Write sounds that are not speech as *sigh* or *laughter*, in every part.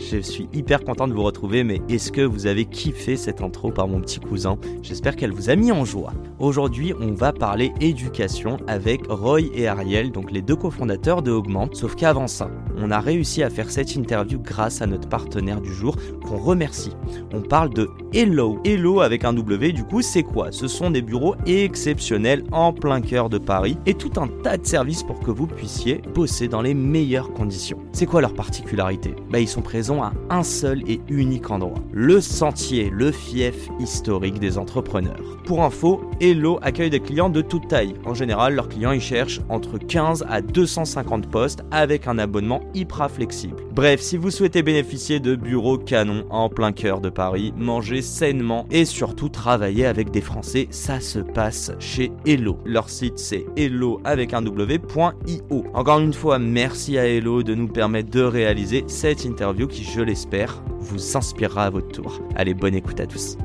je suis hyper content de vous retrouver, mais est-ce que vous avez kiffé cette intro par mon petit cousin? J'espère qu'elle vous a mis en joie. Aujourd'hui, on va parler éducation avec Roy et Ariel, donc les deux cofondateurs de Augmente. Sauf qu'avant ça, on a réussi à faire cette interview grâce à notre partenaire du jour, qu'on remercie. On parle de Hello. Hello avec un W, du coup, c'est quoi? Ce sont des bureaux exceptionnels en plein cœur de Paris et tout un tas de services pour que vous puissiez bosser dans les meilleures conditions. C'est quoi leur particularité? Bah, ils sont présents à un seul et unique endroit, le sentier, le fief historique des entrepreneurs. Pour info, Hello accueille des clients de toute taille. En général, leurs clients y cherchent entre 15 à 250 postes avec un abonnement hyper flexible. Bref, si vous souhaitez bénéficier de bureaux canons en plein cœur de Paris, manger sainement et surtout travailler avec des Français, ça se passe chez Hello. Leur site c'est hello avec un w.io. Encore une fois, merci à Hello de nous permettre de réaliser cette interview qui je l'espère, vous inspirera à votre tour. Allez, bonne écoute à tous.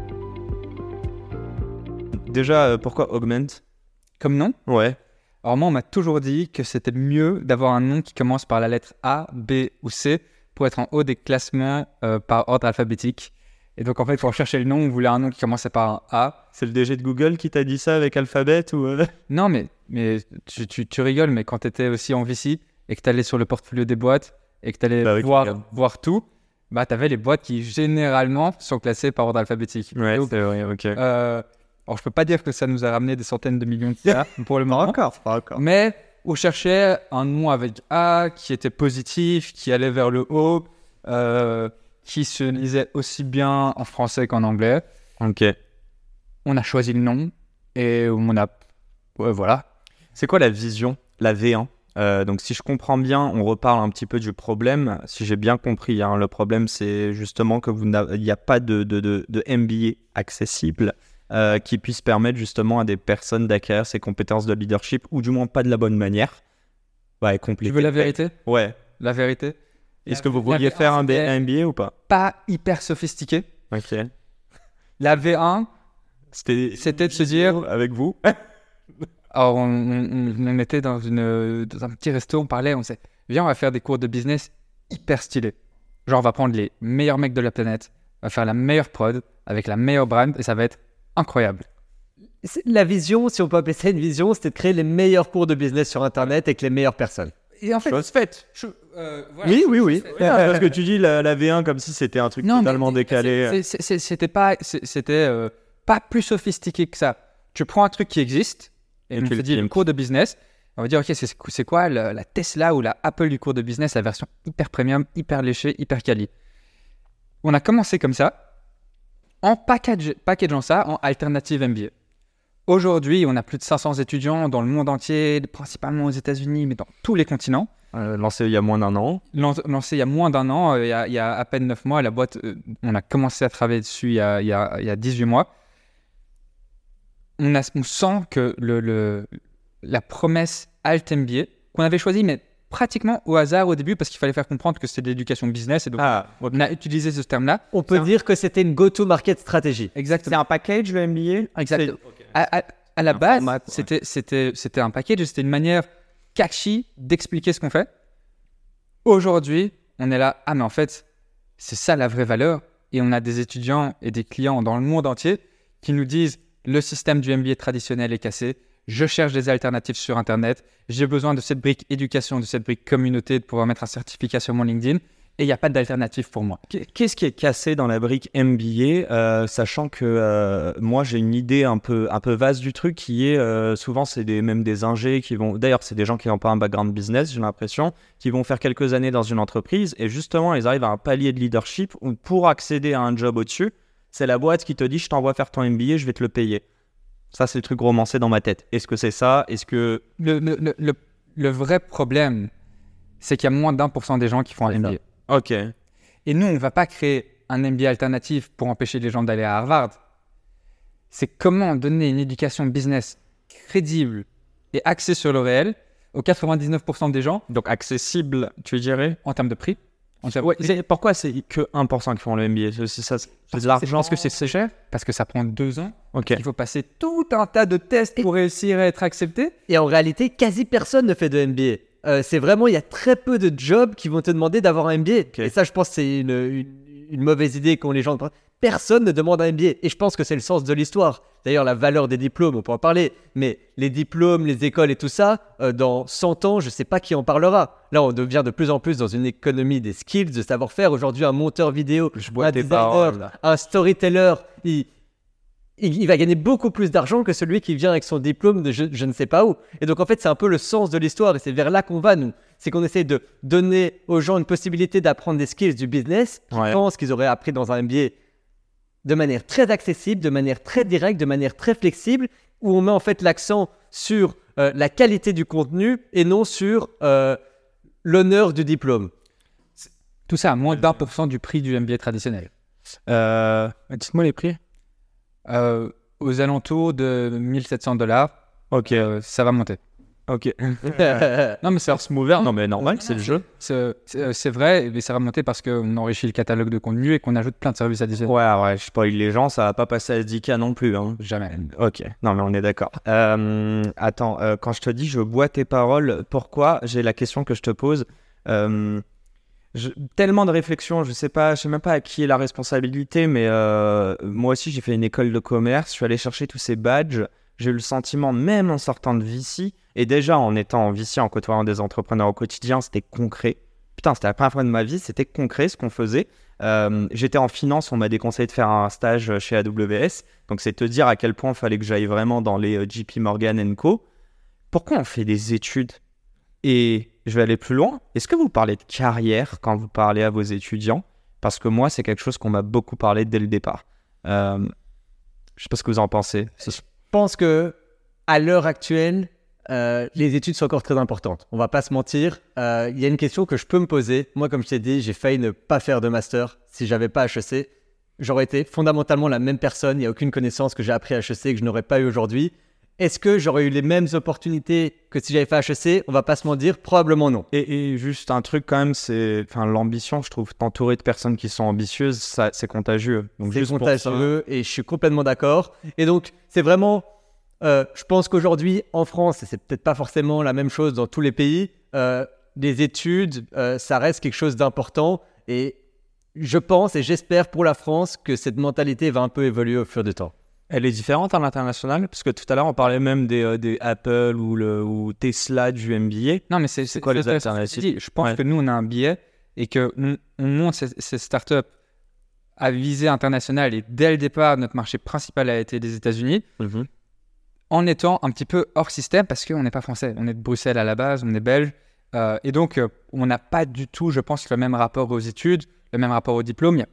Déjà, euh, pourquoi Augment Comme nom? Ouais. Alors moi, on m'a toujours dit que c'était mieux d'avoir un nom qui commence par la lettre A, B ou C pour être en haut des classements euh, par ordre alphabétique. Et donc en fait, pour chercher le nom, on voulait un nom qui commençait par un A. C'est le DG de Google qui t'a dit ça avec alphabet ou euh? *laughs* Non, mais, mais tu, tu, tu rigoles, mais quand tu étais aussi en VC et que tu allais sur le portfolio des boîtes et que tu allais Bah voir, voir tout, bah, tu avais les boîtes qui généralement sont classées par ordre alphabétique. Ouais, c'est vrai, ok. euh, alors je peux pas dire que ça nous a ramené des centaines de millions de dollars *laughs* pour le moment. encore, pas encore. Mais on cherchait un nom avec A qui était positif, qui allait vers le haut, euh, qui se lisait aussi bien en français qu'en anglais. Ok. On a choisi le nom et on a. Ouais, voilà. C'est quoi la vision, la V1 Euh, donc si je comprends bien, on reparle un petit peu du problème. Si j'ai bien compris, hein, le problème c'est justement que vous il n'y a pas de, de, de, de MBA accessible euh, qui puisse permettre justement à des personnes d'acquérir ces compétences de leadership ou du moins pas de la bonne manière. Ouais, Tu compliqué. veux la vérité? Ouais. La vérité? Est-ce que vous vouliez V1, faire un, un MBA ou pas? Pas hyper sophistiqué. Ok. La V1, C'était C'était de se dire- avec vous. *laughs* alors on, on- on était dans, une, dans un petit resto, on parlait, on s'est viens, on va faire des cours de business hyper stylés. Genre, on va prendre les meilleurs mecs de la planète, on va faire la meilleure prod avec la meilleure brand et ça va être incroyable. C'est- La vision, si on peut appeler ça une vision, c'était de créer les meilleurs cours de business sur Internet avec les meilleures personnes. Et en fait, Chose faite. Oui, oui, oui. Parce que tu dis la, la V1 comme si c'était un truc Non, mais totalement c'est- décalé. C'était pas, c'était euh, pas plus sophistiqué que ça. Tu prends un truc qui existe et, tu te le dit le cours de business. On va dire ok, c'est c'est quoi la, la Tesla ou la Apple du cours de business, la version hyper premium, hyper léchée, hyper quali. On a commencé comme ça, en package, packageant ça en alternative MBA. Aujourd'hui, on a plus de 500 étudiants dans le monde entier, principalement aux États-Unis, mais dans tous les continents. Euh, lancé il y a moins d'un an. Lan- lancé il y a moins d'un an, euh, il, y a, il y a à peine 9 mois. La boîte, euh, on a commencé à travailler dessus il y a, il y a- il y a 18 mois. On, a, on sent que le, le- la promesse Alt MBA, qu'on avait choisi, mais pratiquement au hasard au début, parce qu'il fallait faire comprendre que c'était de l'éducation business. Et donc, Ah, on a utilisé ce terme-là. On peut C'est un- dire que c'était une go-to-market stratégie. Exactement. un package le MBA Exactement. À, à- à la Un base, c'était un package, c'était une manière catchy d'expliquer ce qu'on fait. Aujourd'hui, on est là, ah mais en fait, c'est ça la vraie valeur. Et on a des étudiants et des clients dans le monde entier qui nous disent, le système du MBA traditionnel est cassé, je cherche des alternatives sur Internet, j'ai besoin de cette brique éducation, de cette brique communauté, de pouvoir mettre un certificat sur mon LinkedIn, et il n'y a pas d'alternative pour moi. Qu'est-ce qui est cassé dans la brique MBA, euh, sachant que euh, moi j'ai une idée un peu, un peu vaste du truc qui est euh, souvent c'est même des ingés qui vont, d'ailleurs c'est des gens qui n'ont pas un background business, j'ai l'impression, qui vont faire quelques années dans une entreprise et justement ils arrivent à un palier de leadership où pour accéder à un job au-dessus, c'est la boîte qui te dit je t'envoie faire ton MBA, je vais te le payer. Ça c'est le truc romancé dans ma tête. Est-ce que c'est ça? Est-ce que Le, le- le- le- le vrai problème, c'est qu'il y a moins d'un pour cent des gens qui font un ça. MBA. Ok. Et nous, on ne va pas créer un MBA alternatif pour empêcher les gens d'aller à Harvard. c'est comment donner une éducation business crédible et axée sur le réel aux 99% des gens Donc accessible, tu dirais? en termes de prix. Ouais, c'est- Pourquoi c'est que 1% qui font le MBA C'est ça, c'est de l'argent. parce que c'est cher, parce que ça prend deux ans. Ok. Il faut passer tout un tas de tests pour réussir à être accepté. Et en réalité, quasi personne ne fait de MBA. Euh, c'est vraiment, il y a très peu de jobs qui vont te demander d'avoir un MBA. Et ça, je pense, que c'est une, une- une mauvaise idée qu'ont les gens. Personne ne demande un MBA. Et je pense que c'est le sens de l'histoire. D'ailleurs, la valeur des diplômes, on peut en parler. Mais les diplômes, les écoles et tout ça, euh, dans 100 ans, je ne sais pas qui en parlera. Là, on devient de plus en plus dans une économie des skills, de savoir-faire. Aujourd'hui, un monteur vidéo, Je un designer, un storyteller, il, il, il va gagner beaucoup plus d'argent que celui qui vient avec son diplôme de je, je ne sais pas où. Et donc en fait, c'est un peu le sens de l'histoire et c'est vers là qu'on va, nous. C'est qu'on essaie de donner aux gens une possibilité d'apprendre des skills du business qu'ils Ouais. pensent qu'ils auraient appris dans un MBA de manière très accessible, de manière très directe, de manière très flexible, où on met en fait l'accent sur euh, la qualité du contenu et non sur euh, l'honneur du diplôme. Tout ça à moins d'un pour cent du prix du MBA traditionnel. Euh, Dites-moi les prix. Euh, aux alentours de 1700 dollars, Ok. ça va monter. Ok. *laughs* Non, mais c'est First mover, non mais normal, c'est le jeu. c'est- c'est c'est vrai, mais va monter parce qu'on enrichit le catalogue de contenu et qu'on ajoute plein de services additionnels. Ouais, ouais, je spoil les gens, ça va pas passer à SDK non plus. Hein. Jamais. Ok, non mais on est d'accord. Euh, attends, euh, quand je te dis je bois tes paroles, pourquoi? J'ai la question que je te pose. Euh, je- tellement de réflexions, je sais pas, je sais même pas à qui est la responsabilité, mais moi aussi j'ai fait une école de commerce, je suis allé chercher tous ces badges. J'ai eu le sentiment, même en sortant de VC, et déjà en étant en VC, en côtoyant des entrepreneurs au quotidien, c'était concret. Putain, c'était la première fois de ma vie, c'était concret ce qu'on faisait. Euh, J'étais en finance, on m'a déconseillé de faire un stage chez AWS. Donc c'est te dire à quel point il fallait que j'aille vraiment dans les euh, JP Morgan Co. Pourquoi on fait des études? Et je vais aller plus loin. Est-ce que vous parlez de carrière quand vous parlez à vos étudiants? Parce que moi, c'est quelque chose qu'on m'a beaucoup parlé dès le départ. Euh, je sais pas ce que vous en pensez. Je pense que à l'heure actuelle, euh, les études sont encore très importantes. On va pas se mentir. Euh, Il y a une question que je peux me poser. Moi, comme je t'ai dit, j'ai failli ne pas faire de master. Si j'avais pas HEC, j'aurais été fondamentalement la même personne. Il n'y a aucune connaissance que j'ai appris à HEC que je n'aurais pas eu aujourd'hui. Est-ce que j'aurais eu les mêmes opportunités que si j'avais fait HEC On va pas se mentir, probablement non. Et, et juste un truc quand même, c'est, enfin, l'ambition. Je trouve t'entourer de personnes qui sont ambitieuses, ça, c'est contagieux. Donc C'est juste ça- contagieux et je suis complètement d'accord. Et donc, c'est vraiment. Euh, je pense qu'aujourd'hui, en France, et c'est peut-être pas forcément la même chose dans tous les pays, euh, les études, euh, ça reste quelque chose d'important. Et je pense et j'espère pour la France que cette mentalité va un peu évoluer au fur du temps. Elle est différente à l'international? Parce que tout à l'heure on parlait même des, euh, des Apple ou, le, ou Tesla du MBA. Non, mais c'est quoi les alternatives? Je pense Ouais. que nous, on a un biais et que on, on monte ces, ces startups à visée internationale et dès le départ, notre marché principal a été les États-Unis en étant un petit peu hors système parce qu'on n'est pas français. On est de Bruxelles à la base, on est belge. euh, et donc, euh, on n'a pas du tout, je pense, le même rapport aux études, le même rapport au diplôme. Il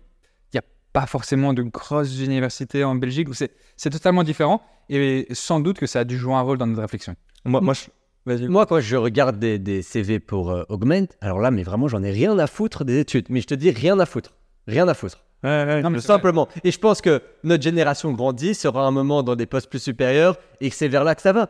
n'y a, pas forcément de grosses universités en Belgique où c'est totalement différent. Et sans doute que ça a dû jouer un rôle dans notre réflexion. Moi, moi je... Moi, quand je regarde des, des CV pour euh, Augment, alors là, mais vraiment, j'en ai rien à foutre des études. Mais je te dis, rien à foutre. Rien à foutre. Ouais, ouais, Non, mais. Simplement. Et je pense que notre génération grandit, sera un moment dans des postes plus supérieurs et que c'est vers là que ça va.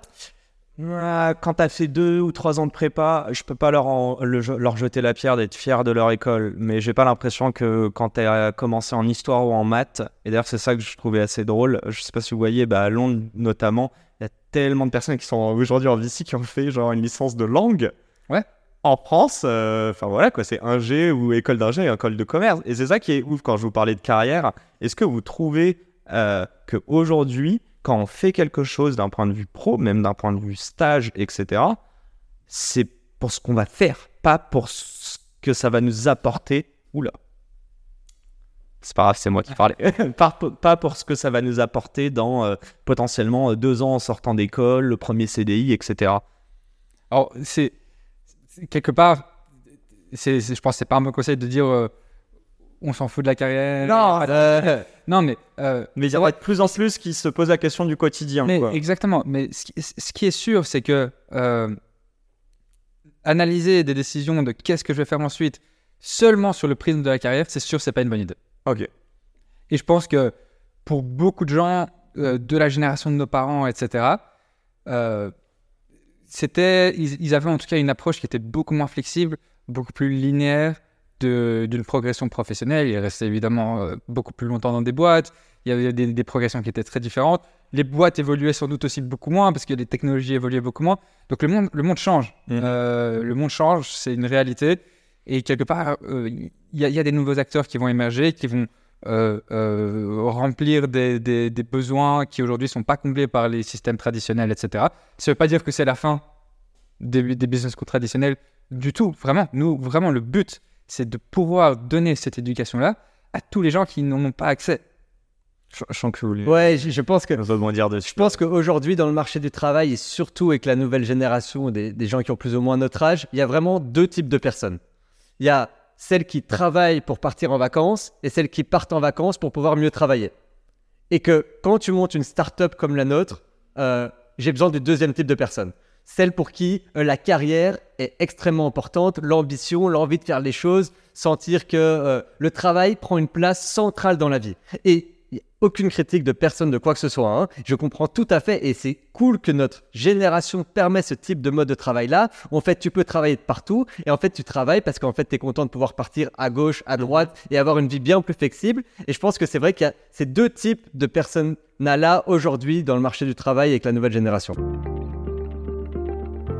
Quand t'as fait deux ou trois ans de prépa, je peux pas leur, en- le- leur jeter la pierre d'être fier de leur école, mais j'ai pas l'impression que quand t'as commencé en histoire ou en maths, et d'ailleurs c'est ça que je trouvais assez drôle, je sais pas si vous voyez, bah, à Londres notamment, il y a tellement de personnes qui sont aujourd'hui en VC qui ont fait genre une licence de langue. Ouais. En France, euh, enfin voilà quoi, c'est un G ou école d'ingé, école de commerce, et c'est ça qui est ouf quand je vous parlais de carrière. Est-ce que vous trouvez euh, que aujourd'hui, quand on fait quelque chose d'un point de vue pro, même d'un point de vue stage, etc., c'est pour ce qu'on va faire, pas pour ce que ça va nous apporter? Oula. C'est pas grave, c'est moi qui parlais. *laughs* pas, pour ce que ça va nous apporter dans euh, potentiellement deux ans en sortant d'école, le premier CDI, etc. Alors, c'est- quelque part, c'est, c'est- je pense que c'est pas un bon conseil de dire euh, on s'en fout de la carrière. Euh, *laughs* Non, mais, euh, Mais il y en a de plus en plus qui se posent la question du quotidien. mais quoi. exactement. Mais ce qui, ce qui est sûr, c'est que euh, analyser des décisions de qu'est-ce que je vais faire ensuite seulement sur le prisme de la carrière, c'est sûr, c'est pas une bonne idée. Ok. Et je pense que pour beaucoup de gens, euh, de la génération de nos parents, etc., euh, c'était, ils, ils avaient en tout cas une approche qui était beaucoup moins flexible, beaucoup plus linéaire d'une progression professionnelle. Ils restaient évidemment euh, beaucoup plus longtemps dans des boîtes. Il y avait des, des progressions qui étaient très différentes. Les boîtes évoluaient sans doute aussi beaucoup moins parce que les technologies évoluaient beaucoup moins. Donc le monde, le monde change. Mhm. Euh, le monde change, c'est une réalité. Et quelque part, euh, y, il y a des nouveaux acteurs qui vont émerger, qui vont euh, euh, remplir des, des- des besoins qui aujourd'hui ne sont pas comblés par les systèmes traditionnels, etc. Ça ne veut pas dire que c'est la fin des, des business schools traditionnels du tout. Vraiment, nous, vraiment, le but, c'est de pouvoir donner cette éducation-là à tous les gens qui n'en ont pas accès. Je, je sens que vous voulez Ouais, je, je pense que rebondir dessus. Je pense qu'aujourd'hui, dans le marché du travail, et surtout avec la nouvelle génération des, des gens qui ont plus ou moins notre âge, il y a vraiment deux types de personnes. Il y a celles qui travaillent pour partir en vacances et celles qui partent en vacances pour pouvoir mieux travailler. Et que quand tu montes une start-up comme la nôtre, euh, j'ai besoin du deuxième type de personnes. Celles pour qui euh, la carrière est extrêmement importante, l'ambition, l'envie de faire les choses, sentir que euh, le travail prend une place centrale dans la vie. Et aucune critique de personne de quoi que ce soit. hein. Je comprends tout à fait et c'est cool que notre génération permet ce type de mode de travail-là. En fait, tu peux travailler de partout et en fait, tu travailles parce qu'en fait, tu es content de pouvoir partir à gauche, à droite et avoir une vie bien plus flexible. Et je pense que c'est vrai qu'il y a ces deux types de personnes là aujourd'hui dans le marché du travail avec la nouvelle génération.